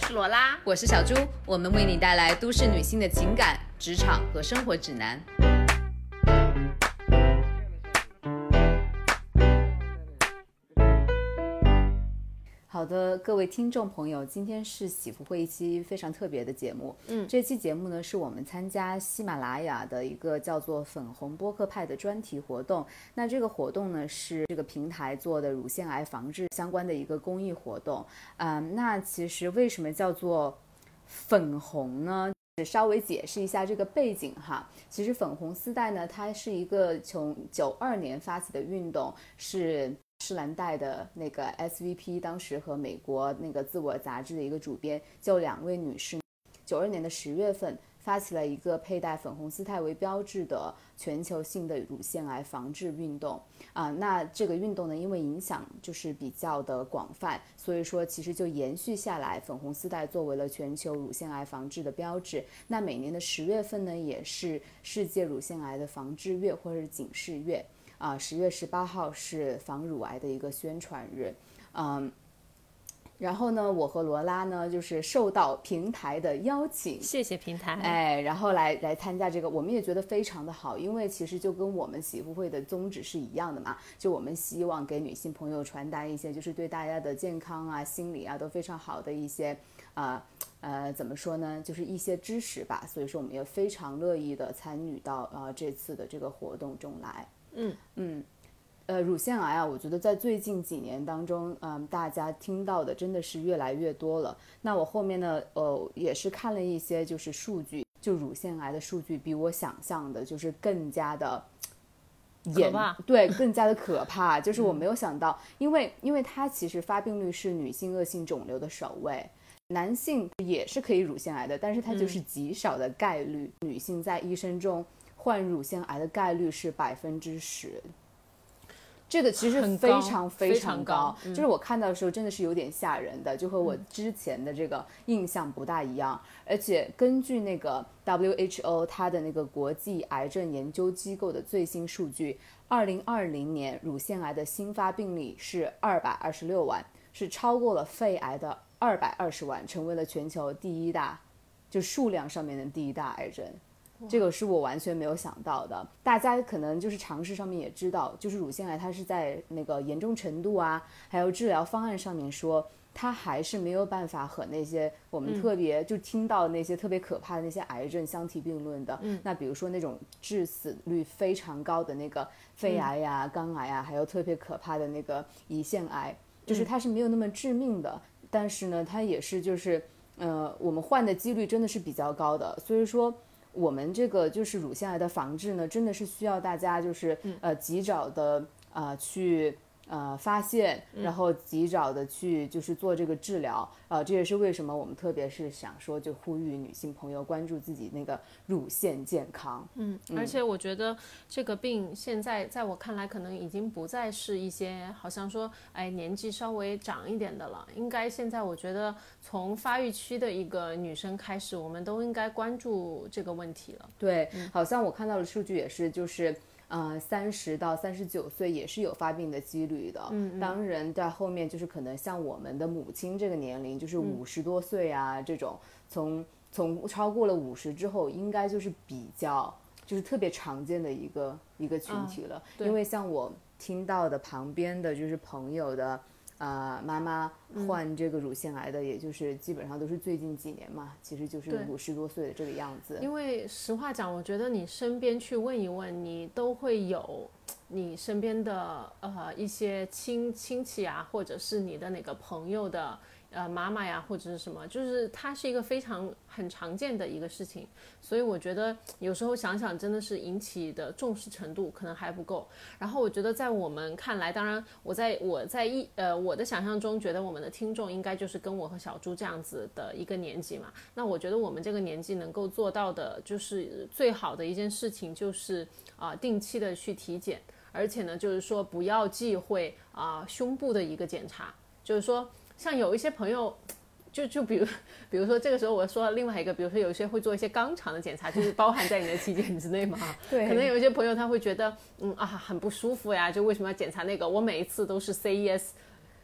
我是罗拉，我是小朱，我们为你带来都市女性的情感、职场和生活指南。好的，各位听众朋友，今天是喜福会一期非常特别的节目。嗯，这期节目呢是我们参加喜马拉雅的一个叫做“粉红播客派”的专题活动。那这个活动呢是这个平台做的乳腺癌防治相关的一个公益活动。嗯，那其实为什么叫做粉红呢？稍微解释一下这个背景哈。其实粉红丝带呢，它是一个从九二年发起的运动，是。施兰黛的那个 SVP，当时和美国那个自我杂志的一个主编，就两位女士，九二年的十月份发起了一个佩戴粉红丝带为标志的全球性的乳腺癌防治运动啊。那这个运动呢，因为影响就是比较的广泛，所以说其实就延续下来，粉红丝带作为了全球乳腺癌防治的标志。那每年的十月份呢，也是世界乳腺癌的防治月或者是警示月。啊，十月十八号是防乳癌的一个宣传日，嗯，然后呢，我和罗拉呢就是受到平台的邀请，谢谢平台，哎，然后来来参加这个，我们也觉得非常的好，因为其实就跟我们喜福会的宗旨是一样的嘛，就我们希望给女性朋友传达一些，就是对大家的健康啊、心理啊都非常好的一些，啊呃，怎么说呢，就是一些知识吧，所以说我们也非常乐意的参与到啊这次的这个活动中来。嗯嗯，呃，乳腺癌啊，我觉得在最近几年当中，嗯，大家听到的真的是越来越多了。那我后面呢，呃，也是看了一些就是数据，就乳腺癌的数据比我想象的就是更加的可怕，对，更加的可怕。就是我没有想到，因为因为它其实发病率是女性恶性肿瘤的首位，男性也是可以乳腺癌的，但是它就是极少的概率。女性在一生中。患乳腺癌的概率是百分之十，这个其实非常非常高。就是我看到的时候，真的是有点吓人的，就和我之前的这个印象不大一样。而且根据那个 WHO 它的那个国际癌症研究机构的最新数据，二零二零年乳腺癌的新发病例是二百二十六万，是超过了肺癌的二百二十万，成为了全球第一大，就数量上面的第一大癌症。这个是我完全没有想到的。大家可能就是常识上面也知道，就是乳腺癌它是在那个严重程度啊，还有治疗方案上面说，它还是没有办法和那些我们特别就听到那些特别可怕的那些癌症相提并论的。那比如说那种致死率非常高的那个肺癌呀、肝癌啊，还有特别可怕的那个胰腺癌，就是它是没有那么致命的，但是呢，它也是就是呃，我们患的几率真的是比较高的，所以说。我们这个就是乳腺癌的防治呢，真的是需要大家就是呃及早的啊去。呃，发现，然后及早的去就是做这个治疗，呃，这也是为什么我们特别是想说，就呼吁女性朋友关注自己那个乳腺健康。嗯，而且我觉得这个病现在在我看来，可能已经不再是一些好像说，哎，年纪稍微长一点的了，应该现在我觉得从发育期的一个女生开始，我们都应该关注这个问题了。对，好像我看到的数据也是，就是。呃，三十到三十九岁也是有发病的几率的。嗯，当然在后面就是可能像我们的母亲这个年龄，就是五十多岁啊这种，从从超过了五十之后，应该就是比较就是特别常见的一个一个群体了。因为像我听到的旁边的就是朋友的。啊，妈妈患这个乳腺癌的，也就是基本上都是最近几年嘛，其实就是五十多岁的这个样子。因为实话讲，我觉得你身边去问一问，你都会有你身边的呃一些亲亲戚啊，或者是你的哪个朋友的。呃，妈妈呀，或者是什么，就是它是一个非常很常见的一个事情，所以我觉得有时候想想，真的是引起的重视程度可能还不够。然后我觉得在我们看来，当然我在我在一呃我的想象中，觉得我们的听众应该就是跟我和小朱这样子的一个年纪嘛。那我觉得我们这个年纪能够做到的，就是最好的一件事情，就是啊定期的去体检，而且呢，就是说不要忌讳啊胸部的一个检查，就是说。像有一些朋友，就就比如，比如说这个时候我说另外一个，比如说有一些会做一些肛肠的检查，就是包含在你的体检之内嘛。对。可能有一些朋友他会觉得，嗯啊很不舒服呀，就为什么要检查那个？我每一次都是 say yes，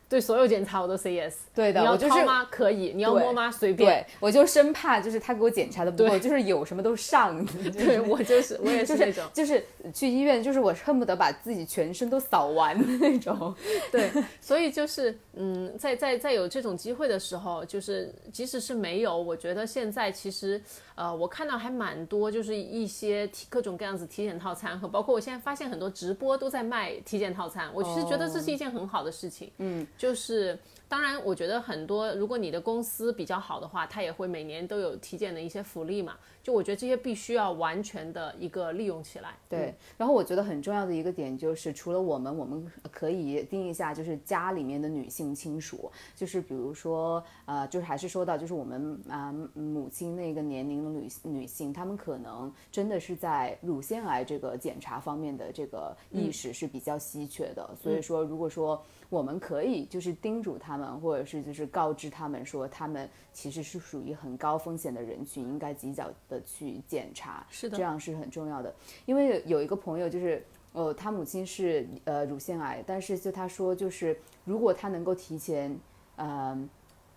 对所有检查我都 say yes。对的，你要我就是掏吗？可以。你要摸吗？随便。对，我就生怕就是他给我检查的不够，就是有什么都上。对我就是我也是那种，就是去医院，就是我恨不得把自己全身都扫完的那种。对，所以就是嗯，在在在有这种机会的时候，就是即使是没有，我觉得现在其实呃，我看到还蛮多，就是一些体各种各样子体检套餐和包括我现在发现很多直播都在卖体检套餐，我其实觉得这是一件很好的事情。嗯，就是。当然，我觉得很多，如果你的公司比较好的话，它也会每年都有体检的一些福利嘛。就我觉得这些必须要完全的一个利用起来。对，然后我觉得很重要的一个点就是，除了我们，我们可以定一下，就是家里面的女性亲属，就是比如说，呃，就是还是说到，就是我们啊母亲那个年龄的女女性，她们可能真的是在乳腺癌这个检查方面的这个意识是比较稀缺的。所以说，如果说我们可以就是叮嘱他们，或者是就是告知他们说，他们其实是属于很高风险的人群，应该及早的去检查，是的，这样是很重要的。因为有一个朋友就是，呃，他母亲是呃乳腺癌，但是就他说就是如果他能够提前，呃，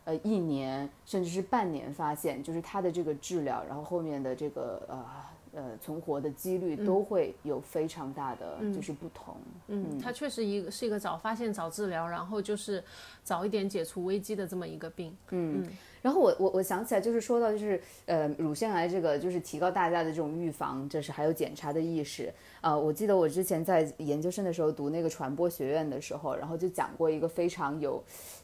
呃一年甚至是半年发现，就是他的这个治疗，然后后面的这个呃。呃，存活的几率都会有非常大的就是不同。嗯，它确实一个是一个早发现、早治疗，然后就是早一点解除危机的这么一个病。嗯，然后我我我想起来，就是说到就是呃乳腺癌这个，就是提高大家的这种预防，就是还有检查的意识。呃，我记得我之前在研究生的时候读那个传播学院的时候，然后就讲过一个非常有。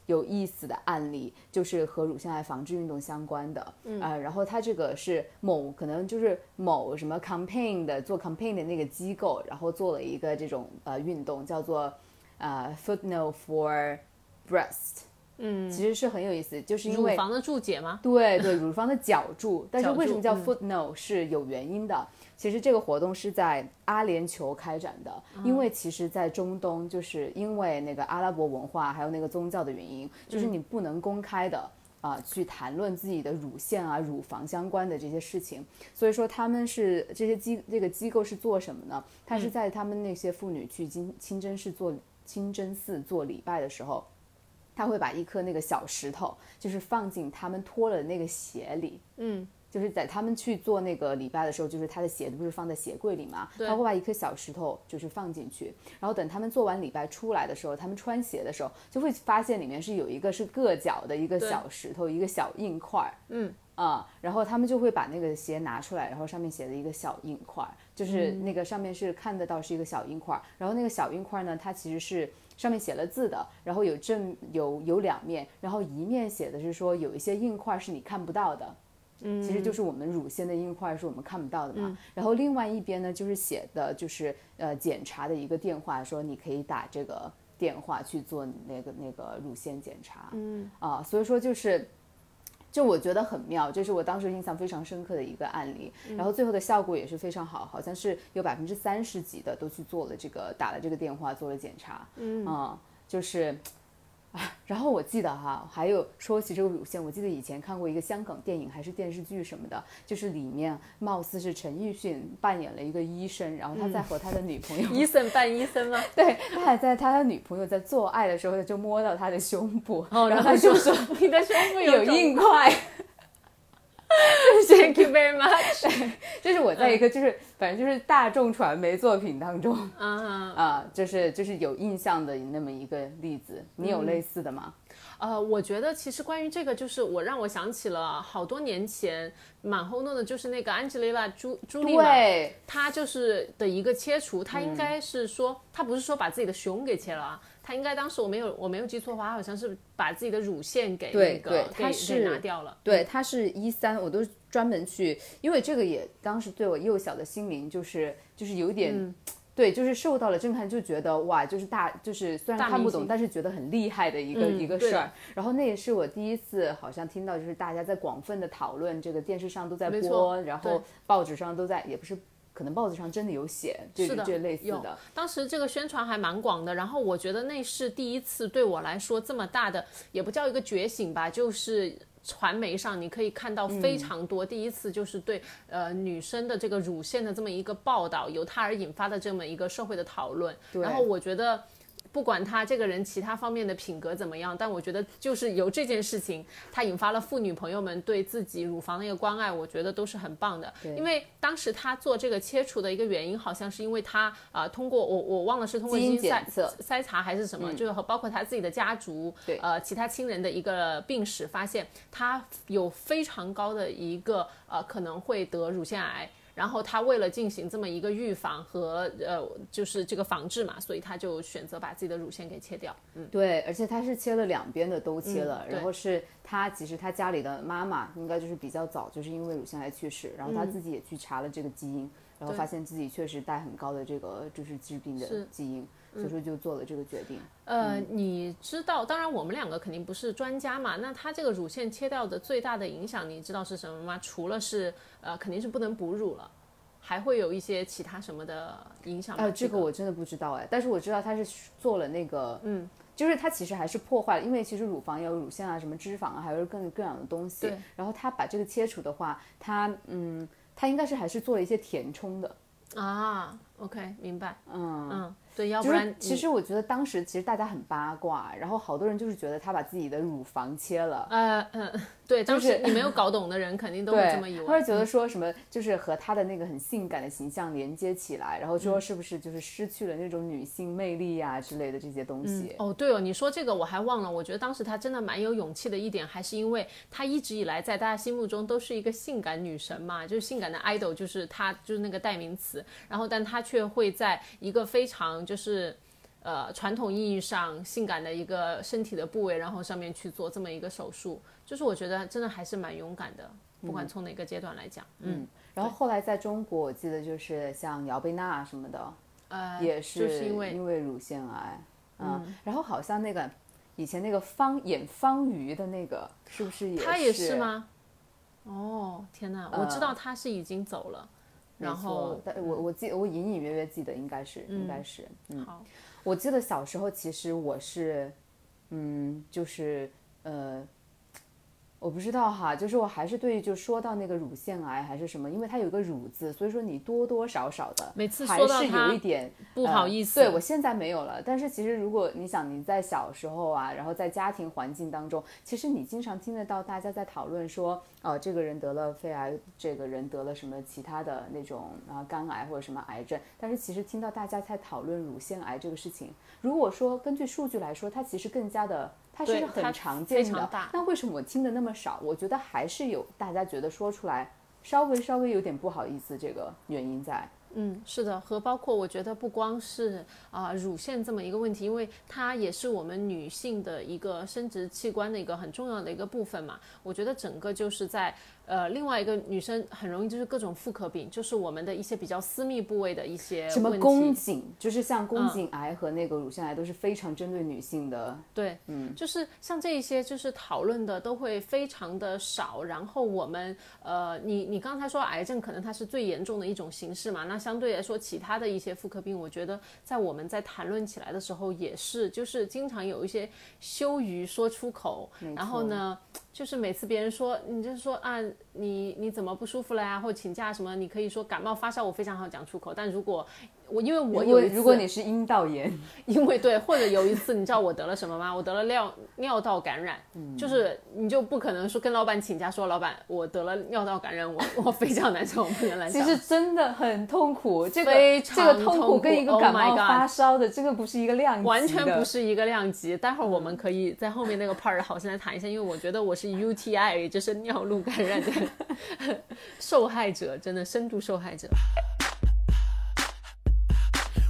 有意思的案例就是和乳腺癌防治运动相关的，呃，然后它这个是某可能就是某什么 campaign 的做 campaign 的那个机构，然后做了一个这种呃运动，叫做呃 footnote for breast，嗯，其实是很有意思，就是因为乳房的注解吗？对对，乳房的脚注，但是为什么叫 footnote 是有原因的。其实这个活动是在阿联酋开展的，因为其实，在中东，就是因为那个阿拉伯文化还有那个宗教的原因，就是你不能公开的啊去谈论自己的乳腺啊、乳房相关的这些事情。所以说，他们是这些机这个机构是做什么呢？他是在他们那些妇女去清清真寺做清真寺做礼拜的时候，他会把一颗那个小石头，就是放进他们脱了的那个鞋里，嗯。就是在他们去做那个礼拜的时候，就是他的鞋子不是放在鞋柜里嘛，他会把一颗小石头就是放进去，然后等他们做完礼拜出来的时候，他们穿鞋的时候就会发现里面是有一个是硌脚的一个小石头，一个小硬块儿，嗯啊，然后他们就会把那个鞋拿出来，然后上面写的一个小硬块，就是那个上面是看得到是一个小硬块，然后那个小硬块呢，它其实是上面写了字的，然后有正有有两面，然后一面写的是说有一些硬块是你看不到的。其实就是我们乳腺的硬块是我们看不到的嘛，然后另外一边呢就是写的就是呃检查的一个电话，说你可以打这个电话去做那个那个乳腺检查，嗯。啊，所以说就是就我觉得很妙，这是我当时印象非常深刻的一个案例，然后最后的效果也是非常好，好像是有百分之三十几的都去做了这个打了这个电话做了检查，嗯。啊，就是。然后我记得哈，还有说起这个乳腺，我记得以前看过一个香港电影还是电视剧什么的，就是里面貌似是陈奕迅扮演了一个医生，然后他在和他的女朋友，医生扮医生吗？对，他还在他的女朋友在做爱的时候他就摸到他的胸部，然后他就说你的胸部有硬块。Thank you very much。这是我在一个就是反正就是大众传媒作品当中，啊啊，就是就是有印象的那么一个例子。你有类似的吗？呃，我觉得其实关于这个，就是我让我想起了好多年前蛮轰动的，就是那个安吉丽娜朱朱莉嘛，她就是的一个切除，她应该是说，她不是说把自己的胸给切了啊。他应该当时我没有我没有记错的话，他好像是把自己的乳腺给那个给给拿掉了。对，他是一三，我都专门去，因为这个也当时对我幼小的心灵就是就是有点，对，就是受到了震撼，就觉得哇，就是大就是虽然看不懂，但是觉得很厉害的一个一个事儿。然后那也是我第一次好像听到，就是大家在广泛的讨论这个，电视上都在播，然后报纸上都在，也不是。可能报纸上真的有写，是的，这类似的。当时这个宣传还蛮广的，然后我觉得那是第一次对我来说这么大的，也不叫一个觉醒吧，就是传媒上你可以看到非常多，第一次就是对呃女生的这个乳腺的这么一个报道，由它而引发的这么一个社会的讨论。然后我觉得。不管他这个人其他方面的品格怎么样，但我觉得就是由这件事情，他引发了妇女朋友们对自己乳房的一个关爱，我觉得都是很棒的。因为当时他做这个切除的一个原因，好像是因为他啊、通过我我忘了是通过基因筛查还是什么，就是和包括他自己的家族，对呃，其他亲人的一个病史，发现他有非常高的一个呃可能会得乳腺癌。然后他为了进行这么一个预防和呃，就是这个防治嘛，所以他就选择把自己的乳腺给切掉。嗯，对，而且他是切了两边的都切了，嗯然后是他其实他家里的妈妈应该就是比较早就是因为乳腺癌去世，然后他自己也去查了这个基因，然后发现自己确实带很高的这个就是致病的基因，所以说就做了这个决定。呃，你知道，当然我们两个肯定不是专家嘛。那他这个乳腺切掉的最大的影响，你知道是什么吗？除了是呃，肯定是不能哺乳了，还会有一些其他什么的影响吗？呃，这个我真的不知道哎，但是我知道他是做了那个，嗯，就是他其实还是破坏了，因为其实乳房有乳腺啊、什么脂肪啊，还有各各样的东西对。然后他把这个切除的话，他嗯，他应该是还是做了一些填充的。啊，OK，明白。嗯嗯，对，要不然其实我觉得当时其实大家很八卦，然后好多人就是觉得他把自己的乳房切了。呃嗯，对，当就是时你没有搞懂的人肯定都会这么以，为。或者觉得说什么，就是和他的那个很性感的形象连接起来，然后嗯说是不是就是失去了那种女性魅力呀、之类的这些东西。哦，对哦，你说这个我还忘了。我觉得当时她真的蛮有勇气的一点，还是因为她一直以来在大家心目中都是一个性感女神嘛，就是性感的 idol，就是她就是那个代名词。然后，但她却会在一个非常就是呃传统意义上性感的一个身体的部位，然后上面去做这么一个手术，就是我觉得真的还是蛮勇敢的，不管从哪个阶段来讲。嗯，然后后来在中国，我记得就是像姚贝娜什么的，呃，也是就是因为因为乳腺癌，嗯，然后好像那个以前那个方演方瑜的那个，是不是也她也是是？吗？哦，天哪！我知道她是已经走了。没然后，但我我记我隐隐约约记得应该是、应该是，嗯，好，我记得小时候其实我是，嗯，就是呃，我不知道哈，就是我还是对就说到那个乳腺癌还是什么，因为它有一个乳字，所以说你多多少少的每次还是有一点不好意思。呃对我现在没有了，但是其实如果你想你在小时候啊，然后在家庭环境当中，其实你经常听得到大家在讨论说，哦，这个人得了肺癌，这个人得了什么其他的那种啊肝癌或者什么癌症，但是其实听到大家在讨论乳腺癌这个事情，如果说根据数据来说，它其实更加的。它是很常见的非常大，那为什么我听的那么少？我觉得还是有大家觉得说出来稍微稍微有点不好意思，这个原因在。嗯，是的，和包括我觉得不光是啊、乳腺这么一个问题，因为它也是我们女性的一个生殖器官的一个很重要的一个部分嘛。我觉得整个就是在呃另外一个女生很容易就是各种妇科病，就是我们的一些比较私密部位的一些什么。宫颈，就是像宫颈癌和那个乳腺癌都是非常针对女性的。对，嗯，就是像这一些就是讨论的都会非常的少，然后我们呃，你你刚才说癌症可能它是最严重的一种形式嘛，那相对来说其他的一些妇科病，我觉得在我们在谈论起来的时候也是，就是经常有一些羞于说出口，然后呢，就是每次别人说你就是说啊，你你怎么不舒服了呀，或请假什么，你可以说感冒发烧，我非常好讲出口，但如果我因为我如果有一次如果你是阴道炎，因为对，或者有一次，你知道我得了什么吗？我得了尿尿道感染，嗯就是你就不可能说跟老板请假说，老板我得了尿道感染，我我非常难受，我不能来讲。其实真的很痛苦。这个非这个常痛痛苦跟一个 Oh 感冒发烧的，这个不是一个量级，完全不是一个量级。待会儿我们可以在后面那个 part 好生来谈一下，因为我觉得我是 UTI，也就是尿路感染的 受害者，真的深度受害者。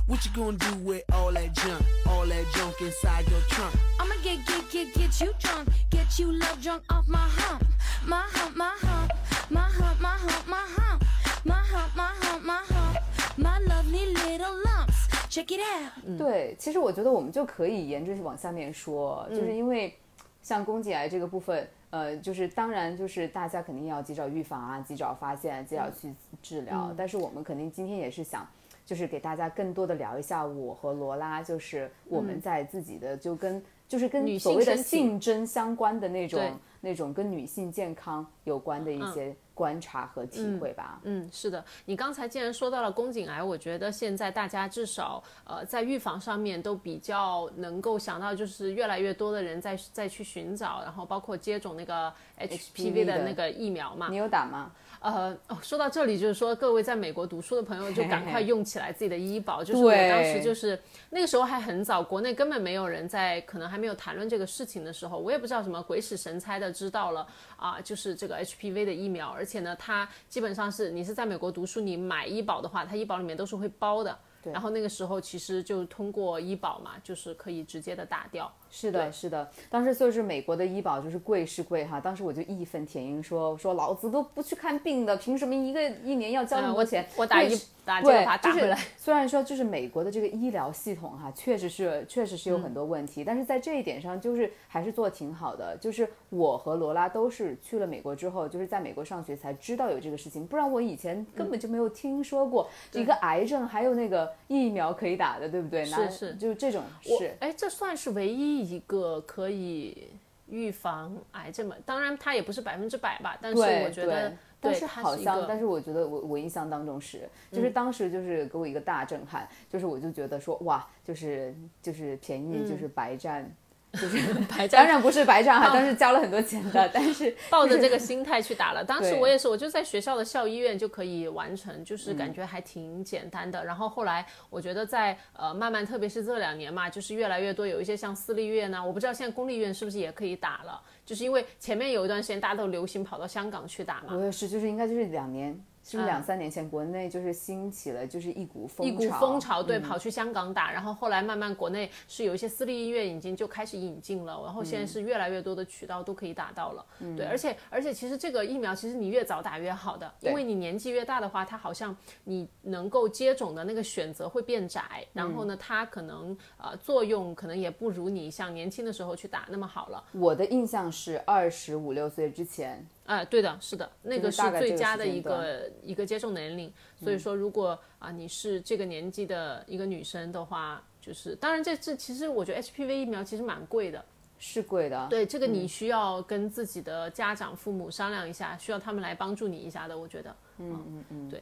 What you gonna do with all that junk? All that junk inside your trunk? I'ma get, get, get, get you drunk. Get you love drunk off my hump. My hump, my hump. My hump, my hump, my hump. My hump, my hump, my hump. My lovely little lumps. Check it out. 对，其实我觉得我们就可以沿着往下面说，嗯就是因为像宫颈癌这个部分，呃，就是当然就是大家肯定要及早预防啊，及早发现，及早嗯去治疗。但是我们肯定今天也是想。就是给大家更多的聊一下我和罗拉，就是我们在自己的就跟就是跟嗯女性所谓的性征相关的那种那种跟女性健康有关的一些观察和体会吧。嗯，是的，你刚才既然说到了宫颈癌，我觉得现在大家至少呃在预防上面都比较能够想到，就是越来越多的人在在去寻找，然后包括接种那个 HPV 的的那个疫苗嘛你。有打吗？呃，哦，说到这里，就是说各位在美国读书的朋友，就赶快用起来自己的医保。就是我当时就是那个时候还很早，国内根本没有人在，可能还没有谈论这个事情的时候，我也不知道什么鬼使神差的知道了啊，就是这个 HPV 的疫苗，而且呢，它基本上是你是在美国读书，你买医保的话，它医保里面都是会包的。然后那个时候其实就通过医保嘛，就是可以直接的打掉。是的，是的，当时就是美国的医保就是贵是贵哈，当时我就义愤填膺说说老子都不去看病的，凭什么一个一年要交那么多钱？嗯我打一贵是打回来。虽然说就是美国的这个医疗系统哈，确实是确实是有嗯很多问题，但是在这一点上就是还是做得挺好的。就是我和罗拉都是去了美国之后，就是在美国上学才知道有这个事情，不然我以前根本就没有听说过一个癌症还有那个疫苗可以打的，对不对？是是就是这种我是。哎，这算是唯一一个可以预防癌症嘛？当然，它也不是百分之百吧，但是我觉得，但是好像，但是我觉得我我印象当中是，就是当时就是给我一个大震撼，就是我就觉得说哇，就是就是便宜就是白占。就是嗯白当然不是白占哈，但是交了很多钱的，但是抱着这个心态去打了。当时我也是，我就在学校的校医院就可以完成，就是嗯感觉还挺简单的。然后后来我觉得在呃慢慢，特别是这两年嘛，就是越来越多有一些像私立医院呢，我不知道现在公立医院是不是也可以打了，就是因为前面有一段时间大家都流行跑到香港去打嘛。我也是，就是应该就是两年，是不是嗯。两三年前国内就是兴起了就是一股风潮一股风潮，对，嗯。跑去香港打，然后后来慢慢国内是有一些私立医院已经就开始引进了，然后嗯现在是越来越多的渠道都可以打到了，对，而且而且其实这个疫苗其实你越早打越好的，因为你年纪越大的话，它好像你能够接种的那个选择会变窄，然嗯后呢，它可能呃作用可能也不如你像年轻的时候去打那么好了，我的印象是二十五六岁之前，啊、对的，是的，那个是最佳的一个一个接种年龄。所以说，如果啊、你是这个年纪的一个女生的话，就是当然这这其实我觉得 HPV 疫苗其实蛮贵的。是贵的，对，这个你需要跟自己的家长、父母商量一下，需要他们来帮助你一下的。我觉得，嗯嗯嗯，对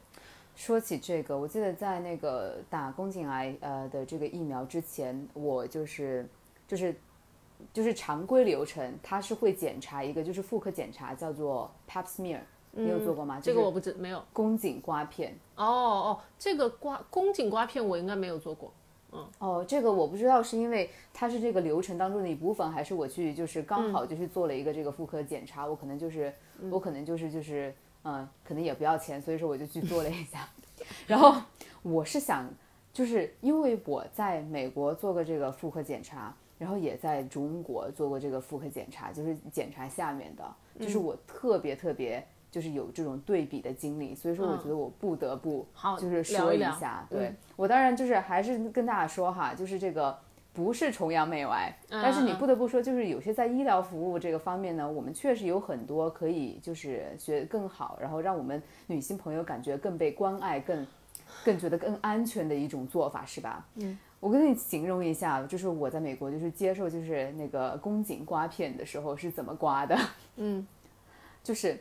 说起这个，我记得在那个打宫颈癌呃的这个疫苗之前，我就是就是就是常规流程，它是会检查一个就是妇科检查，叫做 Pap smear，、你有做过吗？就是这个我不知没有。宫颈刮片。哦哦，这个刮宫颈刮片我应该没有做过。嗯哦，这个我不知道是因为它是这个流程当中的一部分，还是我去就是刚好就去做了一个这个妇科检查，我可能就是我可能就是就是嗯、可能也不要钱，所以说我就去做了一下。然后我是想，就是因为我在美国做过这个妇科检查，然后也在中国做过这个妇科检查，就是检查下面的，就是我特别特别。就是有这种对比的经历，所以说我觉得我不得不就是说聊一聊下，对、嗯我当然就是还是跟大家说哈，就是这个不是崇洋媚外，但是你嗯不得不说，就是有些在医疗服务这个方面呢，我们确实有很多可以就是学得更好，然后让我们女性朋友感觉更被关爱、更更觉得更安全的一种做法，是吧？嗯。我跟你形容一下，就是我在美国就是接受就是那个宫颈刮片的时候是怎么刮的，嗯，就是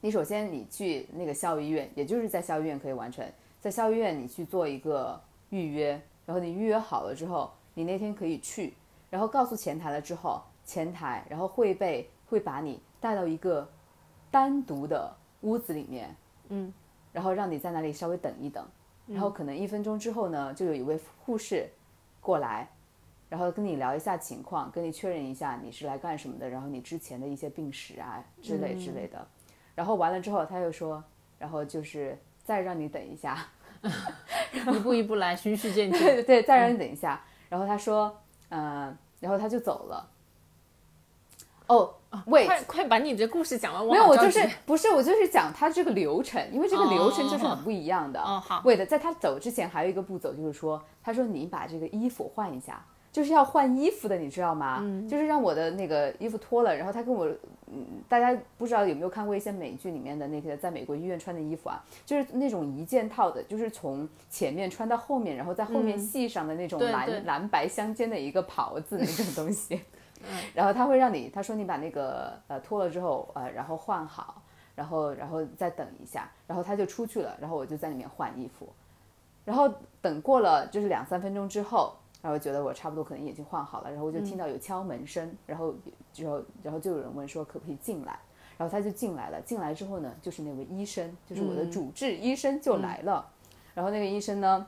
你首先你去那个校医院，也就是在校医院可以完成，在校医院你去做一个预约，然后你预约好了之后，你那天可以去，然后告诉前台了之后，前台然后会被会把你带到一个单独的屋子里面，嗯，然后让你在那里稍微等一等，然后可能一分钟之后呢，就有一位护士过来。然后跟你聊一下情况，跟你确认一下你是来干什么的，然后你之前的一些病史啊之类之类的。然后完了之后，他又说，然后就是再让你等一下，一步一步来，循序渐进。对对，再让你等一下。然后他说，嗯、然后他就走了。哦，喂、快快把你这故事讲完，我没有，我就是不是我就是讲他这个流程，因为这个流程就是哦很不一样的。哦好为的，在他走之前还有一个步骤，就是说，他说你把这个衣服换一下，就是要换衣服的，你知道吗？嗯就是让我的那个衣服脱了，然后他跟我，嗯，大家不知道有没有看过一些美剧里面的那些在美国医院穿的衣服啊，就是那种一件套的，就是从前面穿到后面，然后在后面系上的那种蓝、蓝白相间的一个袍子那种东西。然后他会让你，他说你把那个呃脱了之后，呃，然后换好，然后然后再等一下，然后他就出去了，然后我就在里面换衣服，然后等过了就是两三分钟之后，然后觉得我差不多可能已经换好了，然后我就听到有敲门声，然后之后然后就有人问说可不可以进来，然后他就进来了，进来之后呢，就是那位医生，就是我的主治医生就来了，然后那个医生呢。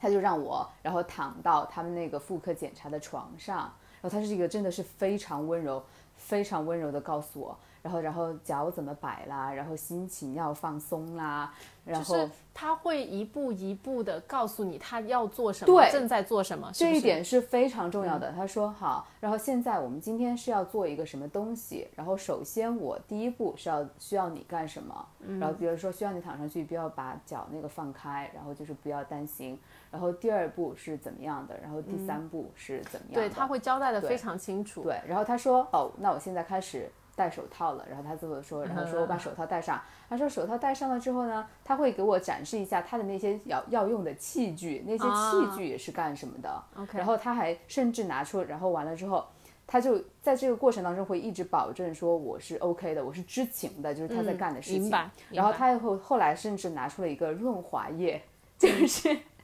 他就让我，然后躺到他们那个妇科检查的床上，然后他是一个真的是非常温柔、非常温柔的告诉我，然后然后脚怎么摆啦，然后心情要放松啦，然后、就是他会一步一步的告诉你他要做什么，对正在做什么，是是这一点是非常重要的。他说好，然后现在我们今天是要做一个什么东西，然后首先我第一步是要需要你干什么，然后比如说需要你躺上去，不要把脚那个放开，然后就是不要担心，然后第二步是怎么样的，然后第三步是怎么样的，对他会交代的非常清楚。对，然后他说哦，那我现在开始戴手套了，然后他这么说，然后说我把手套戴上，他说手套戴上了之后呢，他会给我展示一下他的那些要要用的器具，那些器具也是干什么的。然后他还甚至拿出，然后完了之后。他就在这个过程当中会一直保证说我是 OK 的，我是知情的，就是他在干的事情。然后他后后来甚至拿出了一个润滑液，就是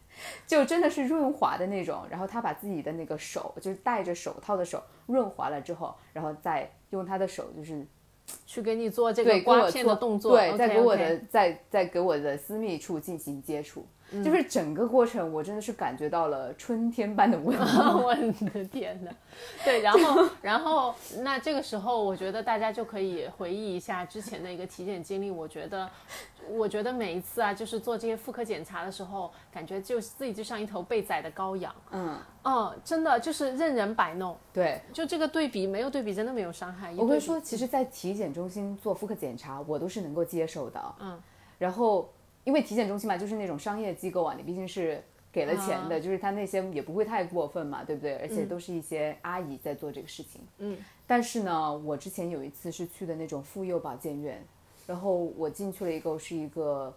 就真的是润滑的那种。然后他把自己的那个手，就是戴着手套的手润滑了之后，然后再用他的手就是去给你做这个刮片的动作，对，再给我的再再给我的私密处进行接触，嗯就是整个过程我真的是感觉到了春天般的温 暖。我的天呐，对，然后，然后，那这个时候，我觉得大家就可以回忆一下之前的一个体检经历。我觉得，我觉得每一次啊，就是做这些妇科检查的时候，感觉就自己就像一头被宰的羔羊。嗯，嗯，真的就是任人摆弄。对，就这个对比，没有对比真的没有伤害。我会说，其实，在体检中心做妇科检查，我都是能够接受的。嗯，然后因为体检中心嘛，就是那种商业机构啊，你毕竟是给了钱的，就是他那些也不会太过分嘛，对不对？而且都是一些阿姨在做这个事情。嗯，但是呢，我之前有一次是去的那种妇幼保健院，然后我进去了一个是一个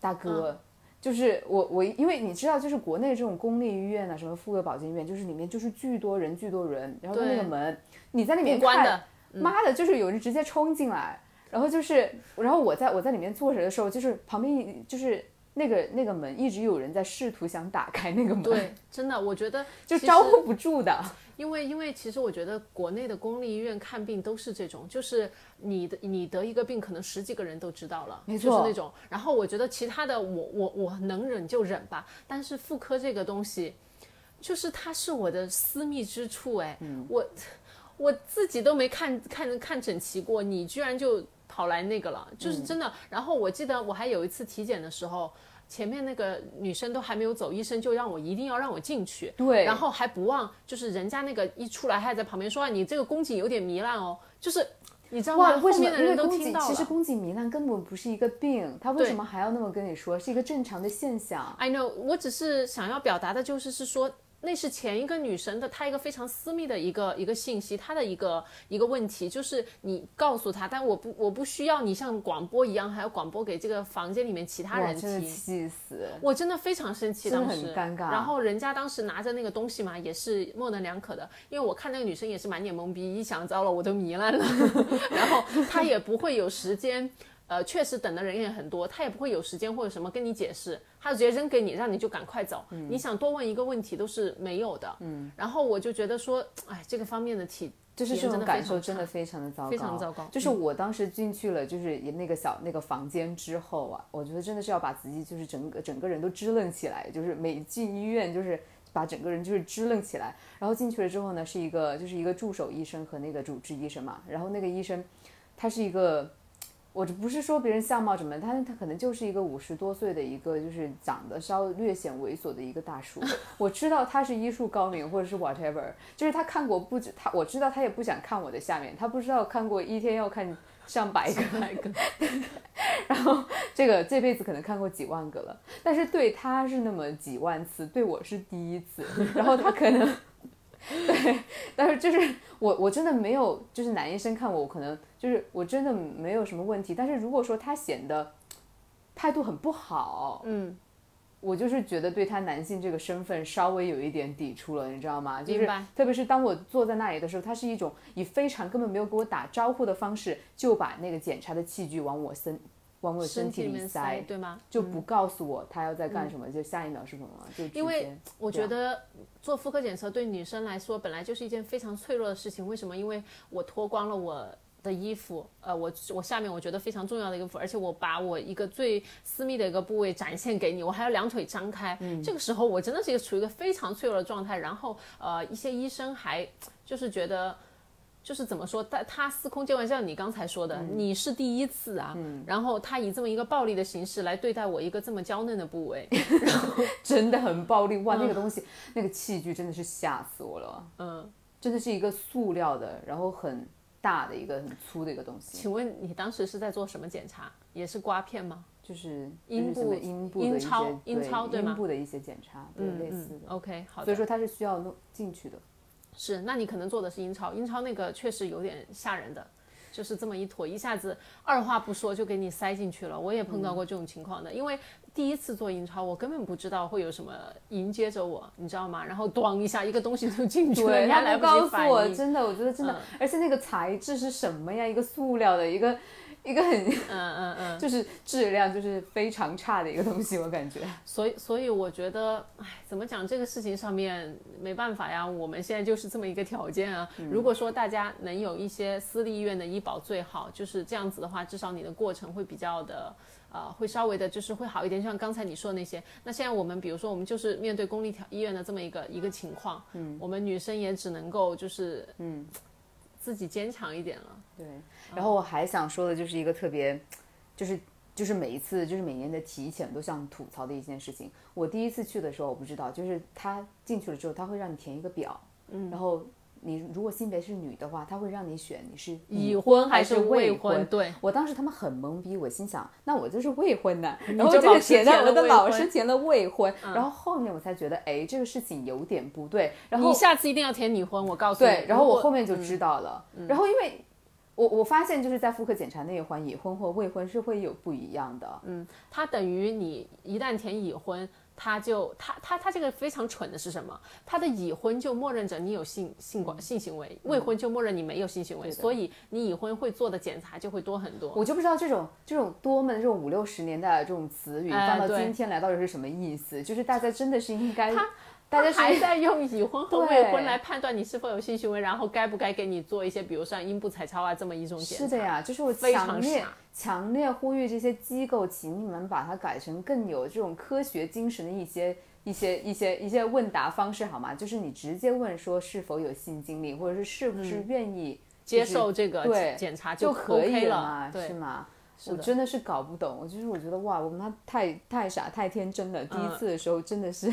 大哥。就是我我因为你知道，就是国内这种公立医院啊，什么妇幼保健院，就是里面就是巨多人巨多人，然后那个门你在里面看妈的，就是有人直接冲进来，然后就是，然后我在我在里面坐着的时候，就是旁边就是那个那个门一直有人在试图想打开那个门，对，真的，我觉得 就招呼不住的。因为因为其实我觉得国内的公立医院看病都是这种，就是你的你得一个病，可能十几个人都知道了，没错就是那种。然后我觉得其他的我我我能忍就忍吧，但是妇科这个东西，就是它是我的私密之处，哎，嗯我我自己都没看看看整齐过，你居然就跑来那个了，就是嗯真的。然后我记得我还有一次体检的时候。前面那个女生都还没有走，医生就让我一定要让我进去，对然后还不忘，就是人家那个一出来，还在旁边说、啊、你这个宫颈有点糜烂哦，就是你知道吗？哇，为什么？后面的人都因为宫颈听到。其实宫颈糜烂根本不是一个病，他为什么还要那么跟你说？是一个正常的现象。I know，我只是想要表达的就是是说，那是前一个女生的她一个非常私密的一个一个信息，她的一个一个问题，就是你告诉她，但我不我不需要你像广播一样，还要广播给这个房间里面其他哇，人真的听。气死！我真的非常生气，当时很尴尬然后人家当时拿着那个东西嘛，也是模棱两可的，因为我看那个女生也是满脸懵逼，一想糟了，我都糜烂了，然后她也不会有时间。呃，确实等的人也很多，他也不会有时间或者什么跟你解释，他就直接扔给你，让你就赶快走。嗯你想多问一个问题都是没有的。嗯，然后我就觉得说，哎，这个方面的体就是这种感受真的非常的糟糕，非常糟糕就是嗯我当时进去了，就是那个小那个房间之后啊，我觉得真的是要把自己就是整个整个人都支棱起来，就是每进医院就是把整个人就是支棱起来。然后进去了之后呢，是一个就是一个助手医生和那个主治医生嘛，然后那个医生他是一个。我这不是说别人相貌怎么，他他可能就是一个五十多岁的一个，就是长得稍略显猥琐的一个大叔。我知道他是医术高明，或者是 whatever，就是他看过不止他，我知道他也不想看我的下面，他不知道看过一天要看上百个，然后这个这辈子可能看过几万个了，但是对他是那么几万次，对我是第一次，然后他可能。对，但是就是我我真的没有，就是男医生看我，我可能就是我真的没有什么问题。但是如果说他显得态度很不好，嗯，我就是觉得对他男性这个身份稍微有一点抵触了，你知道吗？就是明白特别是当我坐在那里的时候，他是一种以非常根本没有给我打招呼的方式，就把那个检查的器具往我身往我身体里面塞，对吗？就不告诉我他要在干什么，就下一秒是什么，就直因为我觉得做妇科检测对女生来说本来就是一件非常脆弱的事情。为什么？因为我脱光了我的衣服，呃，我我下面我觉得非常重要的一个部分，而且我把我一个最私密的一个部位展现给你，我还要两腿张开，嗯这个时候我真的是一个处于一个非常脆弱的状态。然后呃，一些医生还就是觉得。就是怎么说，他他司空见惯，像你刚才说的，嗯你是第一次啊，嗯然后他以这么一个暴力的形式来对待我一个这么娇嫩的部位，然后 真的很暴力哇！那个东西，那个器具真的是吓死我了。嗯，真的是一个塑料的，然后很大的一个很粗的一个东西，请问你当时是在做什么检查？也是刮片吗？就是阴部阴部的一些阴超阴对超对吗阴部的一些检查，对，类似的。OK，好的。所以说它是需要弄进去的。是，那你可能做的是阴超，阴超那个确实有点吓人的，就是这么一坨，一下子二话不说就给你塞进去了。我也碰到过这种情况的，因为第一次做英超，我根本不知道会有什么迎接着我，你知道吗？然后咣一下，一个东西就进去了，对，你还来不告诉我，应。真的，我觉得真的，嗯而且那个材质是什么呀？一个塑料的，一个一个很，嗯嗯嗯。就是质量就是非常差的一个东西，我感觉。所以，所以我觉得，哎，怎么讲这个事情上面没办法呀，我们现在就是这么一个条件啊。如果说大家能有一些私立医院的医保最好，就是这样子的话，至少你的过程会比较的，呃，会稍微的就是会好一点。就像刚才你说的那些，那现在我们比如说我们就是面对公立条医院的这么一个一个情况，嗯，我们女生也只能够就是嗯，自己坚强一点了。对，然后我还想说的就是一个特别，就是就是每一次就是每年的体检都想吐槽的一件事情。我第一次去的时候我不知道，就是他进去了之后，他会让你填一个表，嗯，然后你如果性别是女的话，他会让你选你是已婚婚还是是未婚。对我当时他们很懵逼，我心想，那我就是未婚的，然后就老师这个填了我的老师填了未婚，然后后面我才觉得，哎，这个事情有点不对，然后你下次一定要填已婚，我告诉你。对，然后我后面就知道了。然后因为我我发现就是在妇科检查那一环，已婚或未婚是会有不一样的。嗯，它等于你一旦填已婚，它就它它它这个非常蠢的是什么？它的已婚就默认着你有性性管性行为，未婚就默认你没有性行为，所以你已婚会做的检查就会多很多。我就不知道这种这种多么的这种五六十年代的这种词语哎放到今天来到底是什么意思？就是大家真的是应该，大家还在用已婚和未婚来判断你是否有性行为，然后该不该给你做一些，比如像阴部彩超啊这么一种检查。是的呀，就是我非常强烈傻强烈呼吁这些机构，请你们把它改成更有这种科学精神的一些。一些一些一些问答方式好吗？就是你直接问说是否有性经历，或者是是不是愿意接就是受这个对检查就可以了嘛，对是吗？是我真的是搞不懂，我就是我觉得哇，我们他太太傻太天真了。第一嗯次的时候真的是，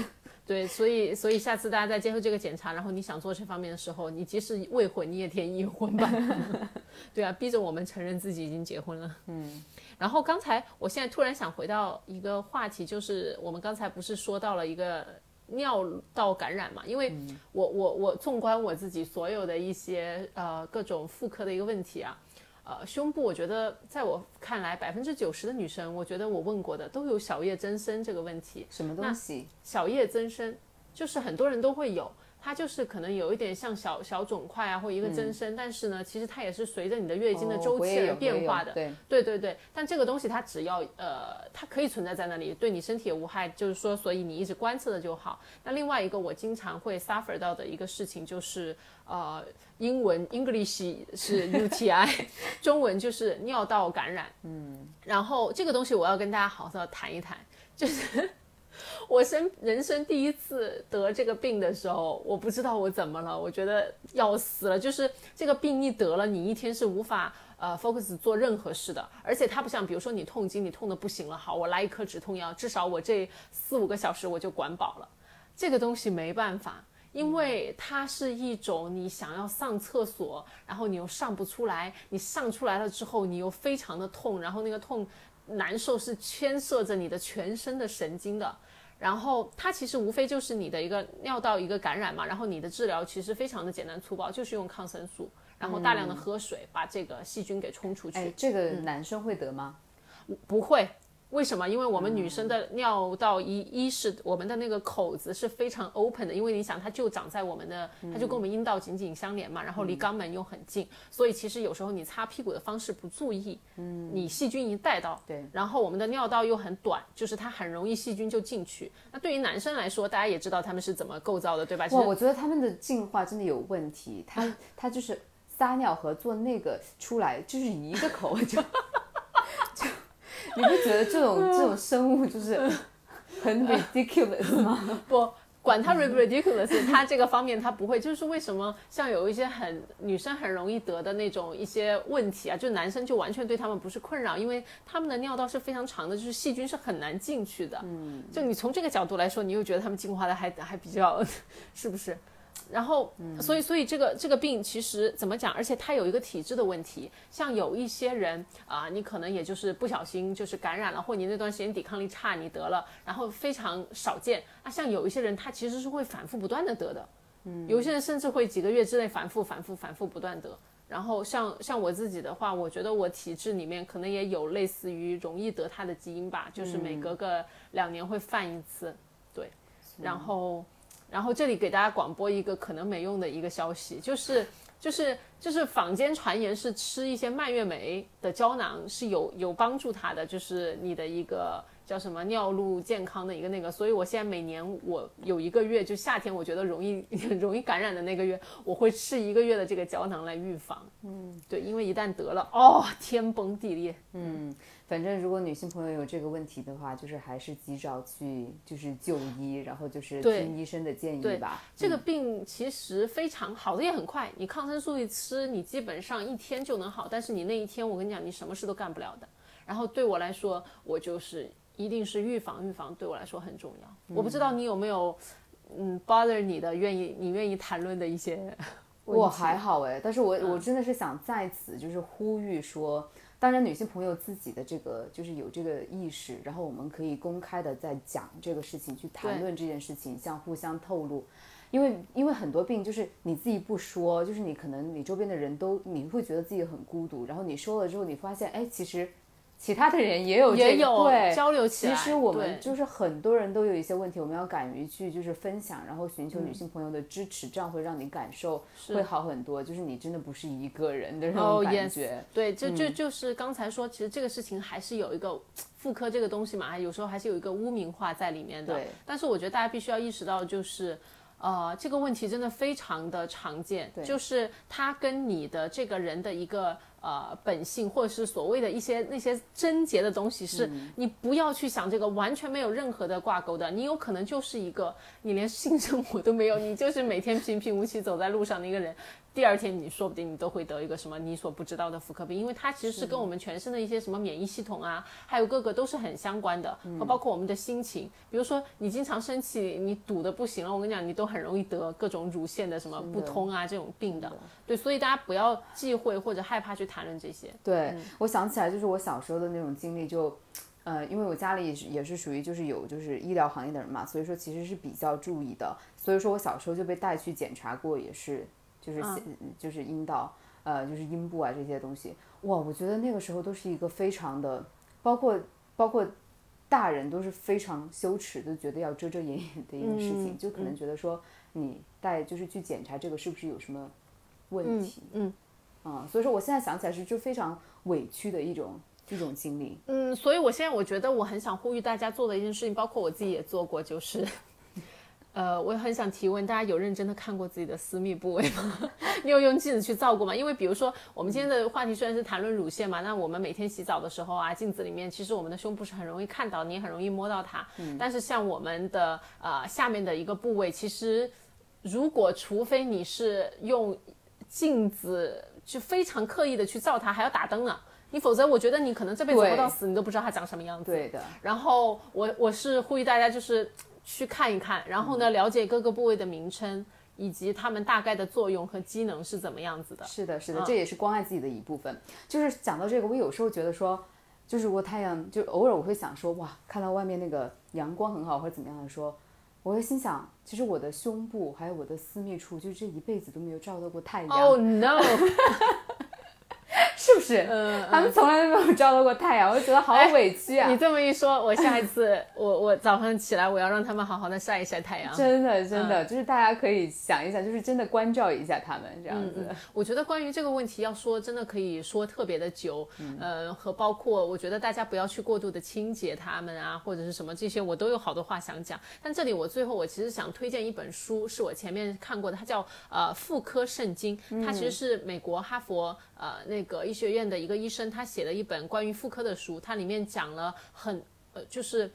对，所以所以下次大家在接受这个检查，然后你想做这方面的时候，你即使未婚，你也填已婚吧。对啊，逼着我们承认自己已经结婚了。嗯。然后刚才，我现在突然想回到一个话题，就是我们刚才不是说到了一个尿道感染嘛？因为我我我纵观我自己所有的一些呃各种妇科的一个问题啊。呃，胸部，我觉得在我看来，百分之九十的女生，我觉得我问过的都有小叶增生这个问题。什么东西？小叶增生，就是很多人都会有，它就是可能有一点像小小肿块啊，或一个增生，但是呢，其实它也是随着你的月经的周期而变化的。对，对对对，但这个东西它只要呃，它可以存在在那里，对你身体也无害，就是说，所以你一直观测的就好。那另外一个我经常会 suffer 到的一个事情就是呃，英文 English 是 UTI，中文就是尿道感染。嗯，然后这个东西我要跟大家好好地谈一谈，就是。我生人生第一次得这个病的时候，我不知道我怎么了，我觉得要死了。就是这个病一得了，你一天是无法呃 focus 做任何事的，而且它不像，比如说你痛经，你痛的不行了，好，我来一颗止痛药，至少我这四五个小时我就管饱了。这个东西没办法，因为它是一种你想要上厕所，然后你又上不出来，你上出来了之后，你又非常的痛，然后那个痛难受是牵涉着你的全身的神经的。然后它其实无非就是你的一个尿道一个感染嘛，然后你的治疗其实非常的简单粗暴，就是用抗生素，然后大量的喝水，把这个细菌给冲出去。哎，这个男生会得吗？不会，为什么？因为我们女生的尿道一一是我们的那个口子是非常 open 的，因为你想它就长在我们的，它就跟我们阴道紧紧相连嘛，然后离肛门又很近，所以其实有时候你擦屁股的方式不注意，嗯，你细菌一带到，对然后我们的尿道又很短，就是它很容易细菌就进去。那对于男生来说，大家也知道他们是怎么构造的，对吧？我觉得他们的进化真的有问题，他他就是撒尿和做那个出来就是一个口，就就你不觉得这种这种生物就是很 ridiculous 吗？不管它 ridiculous，它这个方面它不会，就是为什么像有一些很女生很容易得的那种一些问题啊，就男生就完全对他们不是困扰，因为他们的尿道是非常长的，就是细菌是很难进去的。嗯，就你从这个角度来说，你又觉得他们进化的还还比较，是不是？然后，所以，所以这个这个病其实怎么讲？而且它有一个体质的问题，像有一些人啊、你可能也就是不小心就是感染了，或你那段时间抵抗力差，你得了，然后非常少见啊。像有一些人，他其实是会反复不断的得的，嗯，有些人甚至会几个月之内反复、反复、反复不断得。然后像像我自己的话，我觉得我体质里面可能也有类似于容易得它的基因吧，就是每隔个两年会犯一次，对，然后。然后这里给大家广播一个可能没用的一个消息，就是就是就是坊间传言是吃一些蔓越莓的胶囊是有有帮助它的，就是你的一个叫什么尿路健康的一个那个，所以我现在每年我有一个月，就夏天我觉得容易 容易感染的那个月，我会吃一个月的这个胶囊来预防。嗯，对，因为一旦得了，哦，天崩地裂。嗯，反正如果女性朋友有这个问题的话，就是还是及早去就是就医，然后就是听医生的建议对吧。这个病其实非常好的也很快，你抗生素一吃，你基本上一天就能好，但是你那一天我跟你讲，你什么事都干不了的。然后对我来说，我就是一定是预防，预防对我来说很重要。我不知道你有没有，嗯，bother 你的愿意你愿意谈论的一些。我还好哎，但是我、嗯我真的是想在此就是呼吁说，当然女性朋友自己的这个就是有这个意识，然后我们可以公开的在讲这个事情，去谈论这件事情，像互相透露。因为因为很多病就是你自己不说，就是你可能你周边的人都你会觉得自己很孤独，然后你说了之后，你发现哎，其实其他的人也有这个也有对交流起来。其实我们就是很多人都有一些问题，我们要敢于去就是分享，然后寻求嗯女性朋友的支持，这样会让你感受会好很多。就是你真的不是一个人的那哦种感，yes，觉。对，就就就是刚才说，其实这个事情还是有一个妇科这个东西嘛，有时候还是有一个污名化在里面的。对但是我觉得大家必须要意识到，就是。呃，这个问题真的非常的常见，就是它跟你的这个人的一个呃本性，或者是所谓的一些那些贞洁的东西，是你不要去想这个，完全没有任何的挂钩的。你有可能就是一个你连性生活都没有，你就是每天平平无奇走在路上的一个人。第二天你说不定你都会得一个什么你所不知道的妇科病，因为它其实是跟我们全身的一些什么免疫系统啊，还有各个都是很相关的，和包括我们的心情。比如说你经常生气，你堵的不行了，我跟你讲，你都很容易得各种乳腺的什么不通啊这种病的。对，所以大家不要忌讳或者害怕去谈论这些。对，我想起来就是我小时候的那种经历就。呃，因为我家里也是也是属于就是有就是医疗行业的人嘛，所以说其实是比较注意的。所以说我小时候就被带去检查过，也是就是、就是阴道呃就是阴部啊这些东西。哇，我觉得那个时候都是一个非常的，包括包括大人都是非常羞耻，都觉得要遮遮掩掩的一个事情，就可能觉得说你带就是去检查这个是不是有什么问题，嗯啊、所以说我现在想起来是就非常委屈的一种一种经历。嗯，所以我现在我觉得我很想呼吁大家做的一件事情，包括我自己也做过，就是。呃，我也很想提问，大家有认真的看过自己的私密部位吗？你有用镜子去照过吗？因为比如说，我们今天的话题虽然是谈论乳腺嘛，那我们每天洗澡的时候啊，镜子里面其实我们的胸部是很容易看到，你也很容易摸到它。但是像我们的呃下面的一个部位，其实如果除非你是用镜子就非常刻意的去照它，还要打灯呢，你否则我觉得你可能这辈子对活到死，你都不知道它长什么样子。对的，然后我我是呼吁大家就是去看一看，然后呢了解各个部位的名称以及它们大概的作用和机能是怎么样子的。是的，是的，这也是关爱自己的一部分。就是讲到这个，我有时候觉得说，就是如果太阳，就偶尔我会想说，哇，看到外面那个阳光很好，或者怎么样的说，我会心想，其实我的胸部还有我的私密处，就这一辈子都没有照到过太阳。Oh no！是是不是？嗯他们从来都没有照到过太阳，我就觉得好委屈啊！你这么一说，我下一次我 我早上起来，我要让他们好好的晒一晒太阳。真的真的，就是大家可以想一想，就是真的关照一下他们这样子。我觉得关于这个问题要说，真的可以说特别的久，呃，和包括我觉得大家不要去过度的清洁他们啊，或者是什么这些，我都有好多话想讲。但这里我最后我其实想推荐一本书，是我前面看过的，它叫呃妇科圣经，它其实是美国哈佛呃那个医学院的一个医生他写了一本关于妇科的书，它里面讲了很呃就是。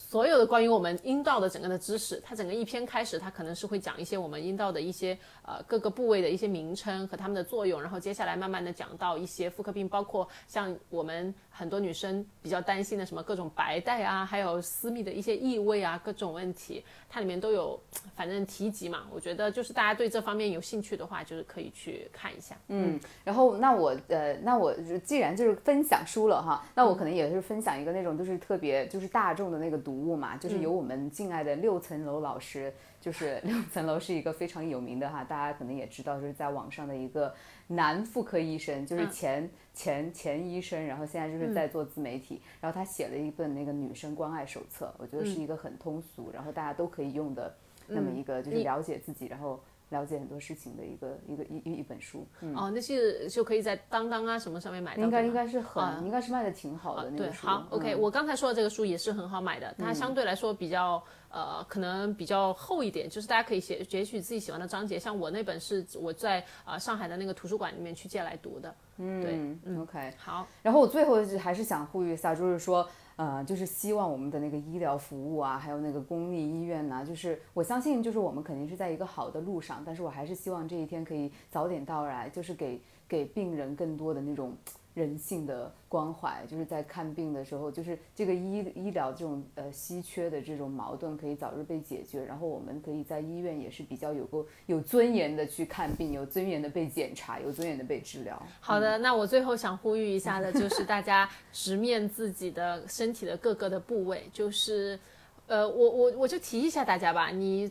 所有的关于我们阴道的整个的知识，它整个一篇开始，它可能是会讲一些我们阴道的一些呃各个部位的一些名称和它们的作用，然后接下来慢慢的讲到一些妇科病，包括像我们很多女生比较担心的什么各种白带啊，还有私密的一些异味啊，各种问题，它里面都有反正提及嘛。我觉得就是大家对这方面有兴趣的话，就是可以去看一下。嗯，然后那我呃，那我既然就是分享书了哈，那我可能也是分享一个那种就是特别就是大众的那个读物嘛，就是由我们敬爱的六层楼老师，就是六层楼是一个非常有名的哈，大家可能也知道，就是在网上的一个男妇科医生，就是前、前前医生，然后现在就是在做自媒体，然后他写了一本那个女生关爱手册，我觉得是一个很通俗，然后大家都可以用的那么一个就是了解自己，然后。了解很多事情的一个一个一一一本书，嗯，哦，那是就可以在当当啊什么上面买到的。应该应该是很、啊应该是卖的挺好的那对，个书。好，OK，、嗯我刚才说的这个书也是很好买的，它相对来说比较呃，可能比较厚一点，就是大家可以写截取自己喜欢的章节。像我那本是我在呃上海的那个图书馆里面去借来读的。嗯嗯 OK。好，然后我最后还是想呼吁一下，就是说，呃，就是希望我们的那个医疗服务啊，还有那个公立医院呐、就是我相信，就是我们肯定是在一个好的路上，但是我还是希望这一天可以早点到来，就是给给病人更多的那种人性的关怀，就是在看病的时候，就是这个医医疗这种呃稀缺的这种矛盾可以早日被解决，然后我们可以在医院也是比较有个有尊严的去看病，有尊严的被检查，有尊严的被治疗。好的，那我最后想呼吁一下的就是大家直面自己的身体的各个的部位，就是，呃，我我我就提一下大家吧，你。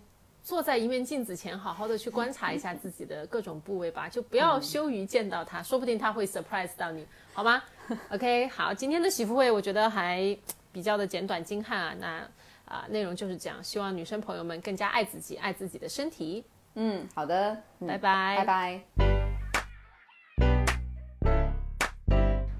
坐在一面镜子前，好好的去观察一下自己的各种部位吧，就不要羞于见到他，说不定他会 surprise 到你，好吗？OK，好，今天的喜福会我觉得还比较的简短精悍啊，那啊、内容就是这样，希望女生朋友们更加爱自己，爱自己的身体，嗯，好的，嗯拜拜拜拜。